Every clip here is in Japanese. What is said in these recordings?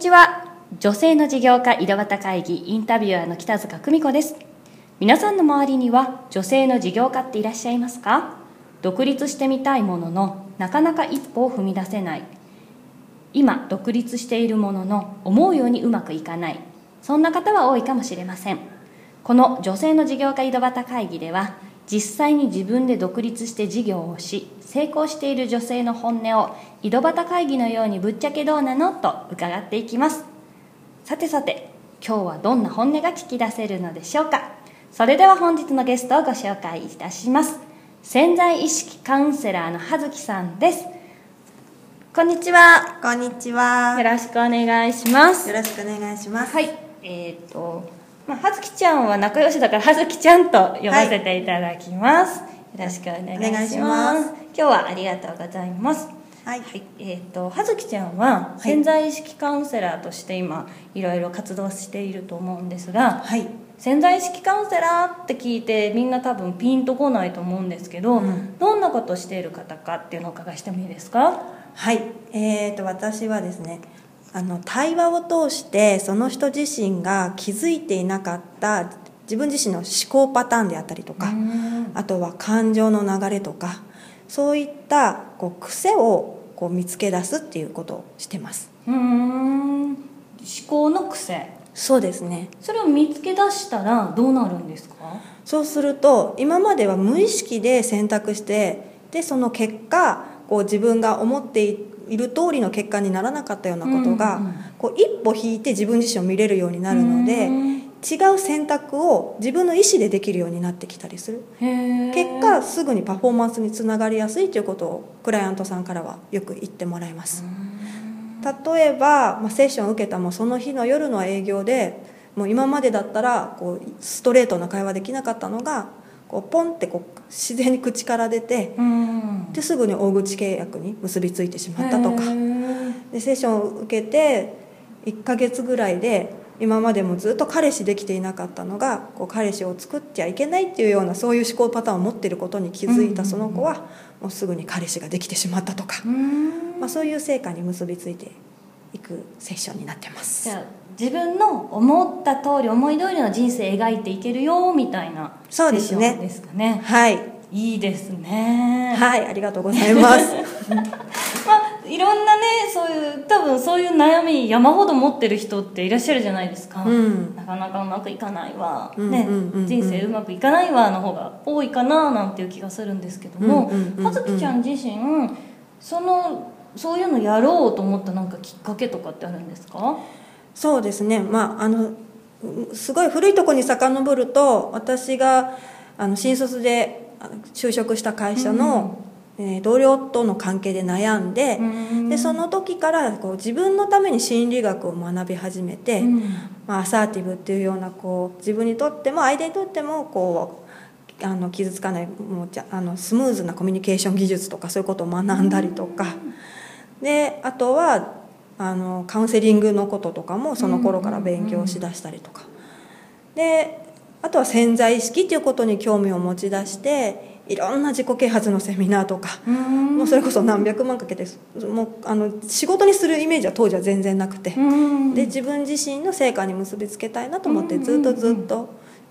ちは。女性の事業家井戸端会議インタビュアーの北塚久美子です。皆さんの周りには女性の事業家っていらっしゃいますか？独立してみたいもののなかなか一歩を踏み出せない。今独立しているものの思うようにうまくいかない。そんな方は多いかもしれません。この女性の事業家井戸端会議では実際に自分で独立して事業をし成功している女性の本音を井戸端会議のようにぶっちゃけどうなの？と伺っていきます。さてさて今日はどんな本音が聞き出せるのでしょうか？それでは本日のゲストをご紹介いたします。潜在意識カウンセラーの葉月さんです。こんにちは。こんにちは。よろしくお願いします。よろしくお願いします。はい。えっ、と、まあ、葉月ちゃんは仲良しだから葉月ちゃんと呼ばせていただきます、よろしくお願いします。今日はありがとうございます。はい。はい、えっ、と葉月ちゃんは潜在意識カウンセラーとして今いろいろ活動していると思うんですがはい。潜在意識カウンセラーって聞いてみんな多分ピンとこないと思うんですけど、うん。どんなことをしている方かっていうのをお伺いしてもいいですか？はい。えー、と、私はですね、あの、対話を通して、その人自身が気づいていなかった自分自身の思考パターンであったりとか、うんあとは感情の流れとか、そういったこう癖をこう見つけ出すっていうことをしてます。うーん思考の癖そうですね。それを見つけ出したらどうなるんですか？そうすると今までは無意識で選択してでその結果こう自分が思っている通りの結果にならなかったようなことが、うんうんこう一歩引いて自分自身を見れるようになるので、うん。違う選択を自分の意思でできるようになってきたりする。結果すぐにパフォーマンスにつながりやすいということをクライアントさんからはよく言ってもらいます。例えば、まあ、セッションを受けたもうその日の夜の営業でもう今までだったらこうストレートな会話できなかったのがこうポンってこう自然に口から出てうん。ですぐに大口契約に結びついてしまったとか。でセッションを受けて1ヶ月ぐらいで今までもずっと彼氏できていなかったのがこう彼氏を作っちゃいけないっていうようなそういう思考パターンを持っていることに気づいたその子はもうすぐに彼氏ができてしまったとか、うん。まあ、そういう成果に結びついていくセッションになってます。じゃあ自分の思った通り思い通りの人生描いていけるよみたいなそうですね。セッションですかね。はい。いいですね。はいありがとうございます。まあいろんなねそういう多分そういう悩み山ほど持ってる人っていらっしゃるじゃないですか、うん。なかなかうまくいかないわ、うんねうん人生うまくいかないわの方が多いかななんていう気がするんですけども葉月ちゃん自身そのそういうのやろうと思ったなんかきっかけとかってあるんですか？そうですね。まああのすごい古いところに遡ると私があの新卒で就職した会社の、えー同僚との関係で悩んで、でその時からこう自分のために心理学を学び始めて、うん。まあ、アサーティブっていうようなこう自分にとっても相手にとってもこうあの傷つかないもうじゃあのスムーズなコミュニケーション技術とかそういうことを学んだりとか、であとはあのカウンセリングのこととかもその頃から勉強しだしたりとか、であとは潜在意識っていうことに興味を持ち出していろんな自己啓発のセミナーとかうん。もうそれこそ何百万かけてもうあの仕事にするイメージは当時は全然なくて。うん。で自分自身の成果に結びつけたいなと思ってずっとずっと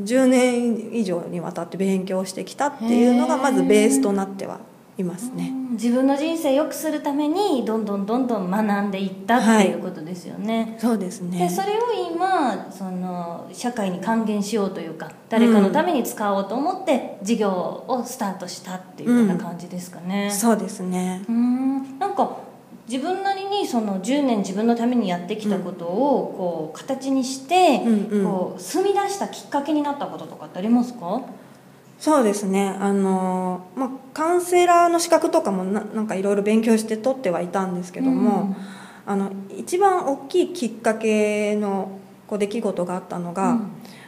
10年以上にわたって勉強してきたっていうのがまずベースとなってはいますね。うん。自分の人生良くするためにどんどんどんどん学んでいったっていうことですよね、そうですでねそれを今その社会に還元しようというか誰かのために使おうと思って事業をスタートしたっていうような感じですかね。そうですね。うん。なんか自分なりにその10年自分のためにやってきたことをこう形にして、うんうん。こう住み出したきっかけになったこととかってありますか？そうですね。あの、まあ、カウンセラーの資格とかもななんかいろいろ勉強して取ってはいたんですけども、あの一番大きいきっかけのこう出来事があったのが、うん。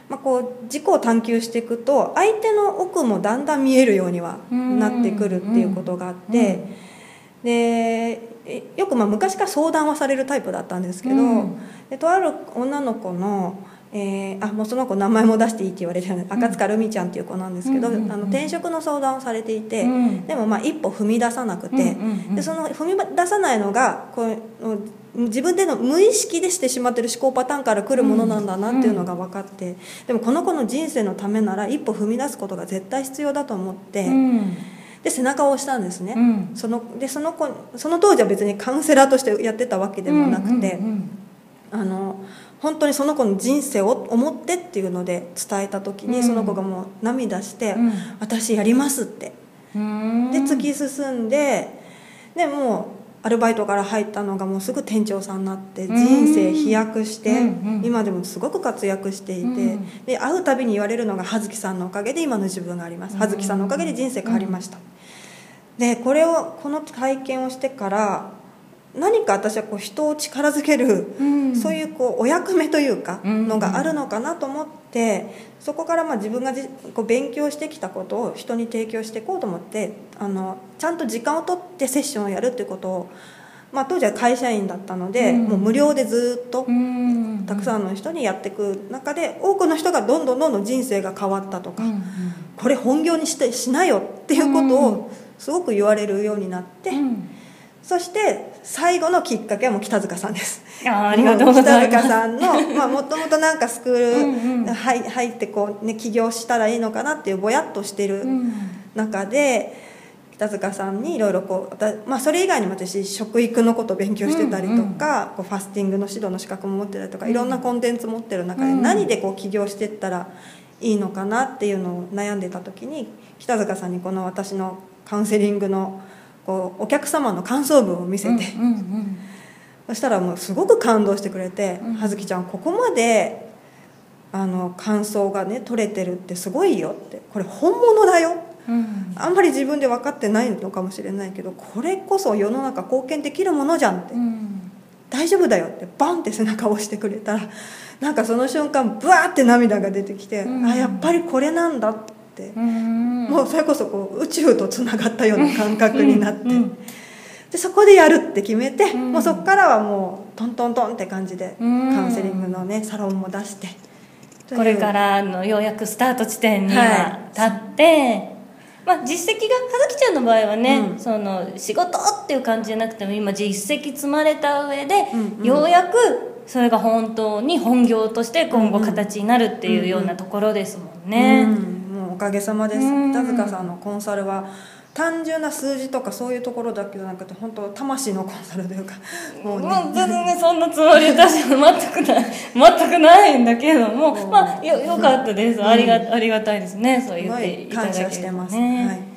まあ、こう自己を探求していくと相手の奥もだんだん見えるようにはなってくるっていうことがあって、でえよくまあ昔から相談はされるタイプだったんですけど、うん。でとある女の子の、えーあもうその子名前も出していいって言われてる赤塚るみちゃんっていう子なんですけど、うんうんうん。あの転職の相談をされていて、うん。でもまあ一歩踏み出さなくて、うんうんうんでその踏み出さないのがこう自分での無意識でしてしまってる思考パターンから来るものなんだなっていうのが分かって、でもこの子の人生のためなら一歩踏み出すことが絶対必要だと思って、うん。で背中を押したんですね、うん。そのでその子その当時は別にカウンセラーとしてやってたわけでもなくて、あの本当にその子の人生を思ってっていうので伝えた時に、うん。その子がもう涙して「うん。私やります」って。うん。で突き進んででもうアルバイトから入ったのがもうすぐ店長さんになってうん。人生飛躍してうんうん。今でもすごく活躍していてうん。で会うたびに言われるのが葉月さんのおかげで今の自分があります。うん葉月さんのおかげで人生変わりました。でこれをこの体験をしてから何か私はこう人を力づけるうん。そういうこうお役目というかうん。のがあるのかなと思ってそこからまあ自分がじこう勉強してきたことを人に提供していこうと思ってあのちゃんと時間を取ってセッションをやるっていうことを、まあ、当時は会社員だったので、うん。もう無料でずっとうん。たくさんの人にやっていく中で多くの人がどんどんどんどん人生が変わったとか、うんこれ本業にしてしなよっていうことをすごく言われるようになって、うんそして最後のきっかけはもう北塚さんです。あーありがとうございます。北塚さんのまあ もともとなんかスクール入入ってこうね起業したらいいのかなっていうぼやっとしてるうん。中で北塚さんにいろいろこうまあそれ以外にも私食育のことを勉強してたりとか、こうファスティングの指導の資格も持ってたりとか、うん。いろんなコンテンツ持ってる中でうん。何でこう起業していったらいいのかなっていうのを悩んでた時に北塚さんにこの私のカウンセリングのこうお客様の感想文を見せて、そしたらもうすごく感動してくれてうん「葉月ちゃんここまであの感想がね取れてるってすごいよ」って「これ本物だよ」うん。あんまり自分で分かってないのかもしれないけどこれこそ世の中貢献できるものじゃんって、うん。大丈夫だよってバンって背中を押してくれたらなんかその瞬間ブワーって涙が出てきて、うん。あやっぱりこれなんだって、うんもうそれこそこう宇宙とつながったような感覚になって、でそこでやるって決めて、うん。もうそこからはもうトントントンって感じで、うん。カウンセリングのねサロンも出して。これからのようやくスタート地点にははい。立って、まあ、実績が葉月ちゃんの場合はね、うん。その仕事っていう感じじゃなくても今実績積まれた上で、うんうん。ようやくそれが本当に本業として今後形になるっていうようなところですもんね。うんもうおかげさまです。うん。田塚さんのコンサルは単純な数字とかそういうところだけじゃなくて本当魂のコンサルというかもうね。もう全然そんなつもり私は全くない。全くないんだけども、う。んまあよよかったです、ありがありがたいですね。そう言っていただけると感謝してます、ねはい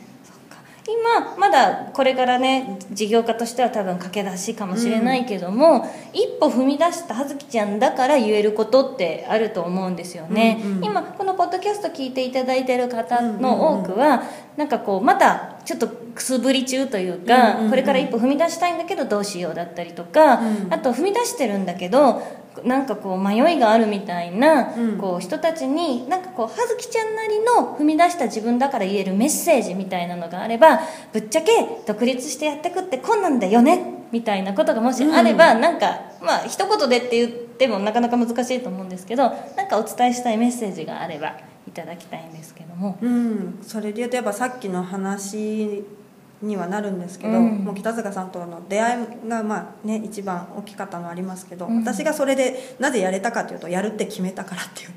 今まだこれからね事業家としては多分駆け出しかもしれないけども、一歩踏み出した葉月ちゃんだから言えることってあると思うんですよね、うんうん。今このポッドキャスト聞いていただいてる方の多くは、なんかこうまだちょっとくすぶり中というか、うんうんうん。これから一歩踏み出したいんだけどどうしようだったりとか、うん。あと踏み出してるんだけどなんかこう迷いがあるみたいな、うん。こう人たちになんかこう葉月ちゃんなりの踏み出した自分だから言えるメッセージみたいなのがあればぶっちゃけ独立してやってくってこんなんだよねみたいなことがもしあれば、なんかまあ一言でって言ってもなかなか難しいと思うんですけどなんかお伝えしたいメッセージがあればいただきたいんですけども。うん、それで言うとやっぱさっきの話にはなるんですけど、うん。もう北塚さんとの出会いがまあね一番大きかったのはありますけど、うん。私がそれでなぜやれたかというとやるって決めたからっていう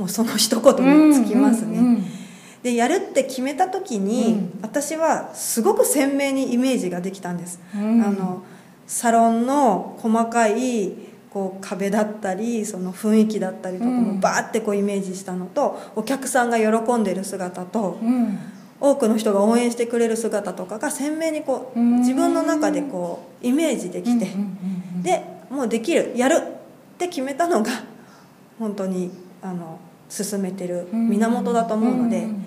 もうその一言につきますね、うんうんうん。でやるって決めた時に、うん。私はすごく鮮明にイメージができたんです、うん。あのサロンの細かいこう壁だったりその雰囲気だったりとかうん。もバーってこうイメージしたのとお客さんが喜んでる姿とうん多くの人が応援してくれる姿とかが鮮明にこううん。自分の中でこうイメージできてでもうできるやるって決めたのが本当にあの進めてる源だと思うので。ん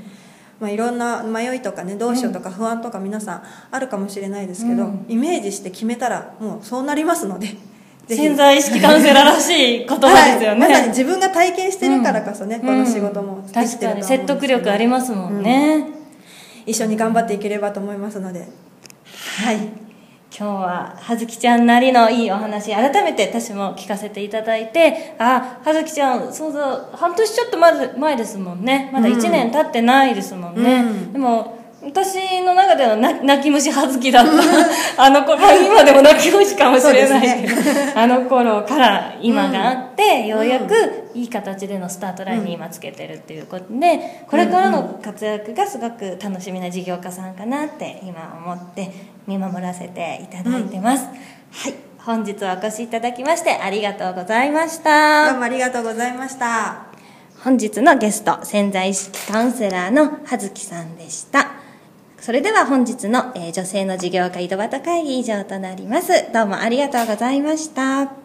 まあ、いろんな迷いとかねどうしようとか不安とか皆さんあるかもしれないですけど、うん。イメージして決めたらもうそうなりますので 潜在意識カウンセラーらしい言葉ですよね、はい、まさに自分が体験してるからこそね、うん。この仕事もできてると思うんですけど。確かに説得力ありますもんね、一緒に頑張っていければと思いますので。はい。今日は葉月ちゃんなりのいいお話改めて私も聞かせていただいてあ葉月ちゃんそうそう半年ちょっとまず前ですもんね。まだ1年経ってないですもんね、うん。でも私の中ではな泣き虫葉月だった。あの頃今でも泣き虫かもしれないけど、あの頃から今があって、ようやくいい形でのスタートラインに今つけてるっていうことでこれからの活躍がすごく楽しみな事業家さんかなって今思って見守らせていただいてます、はい。本日はお越しいただきましてありがとうございました。どうもありがとうございました。本日のゲスト潜在意識カウンセラーの葉月さんでしたそれでは本日の、えー女性の事業家井戸端会議以上となります。どうもありがとうございました。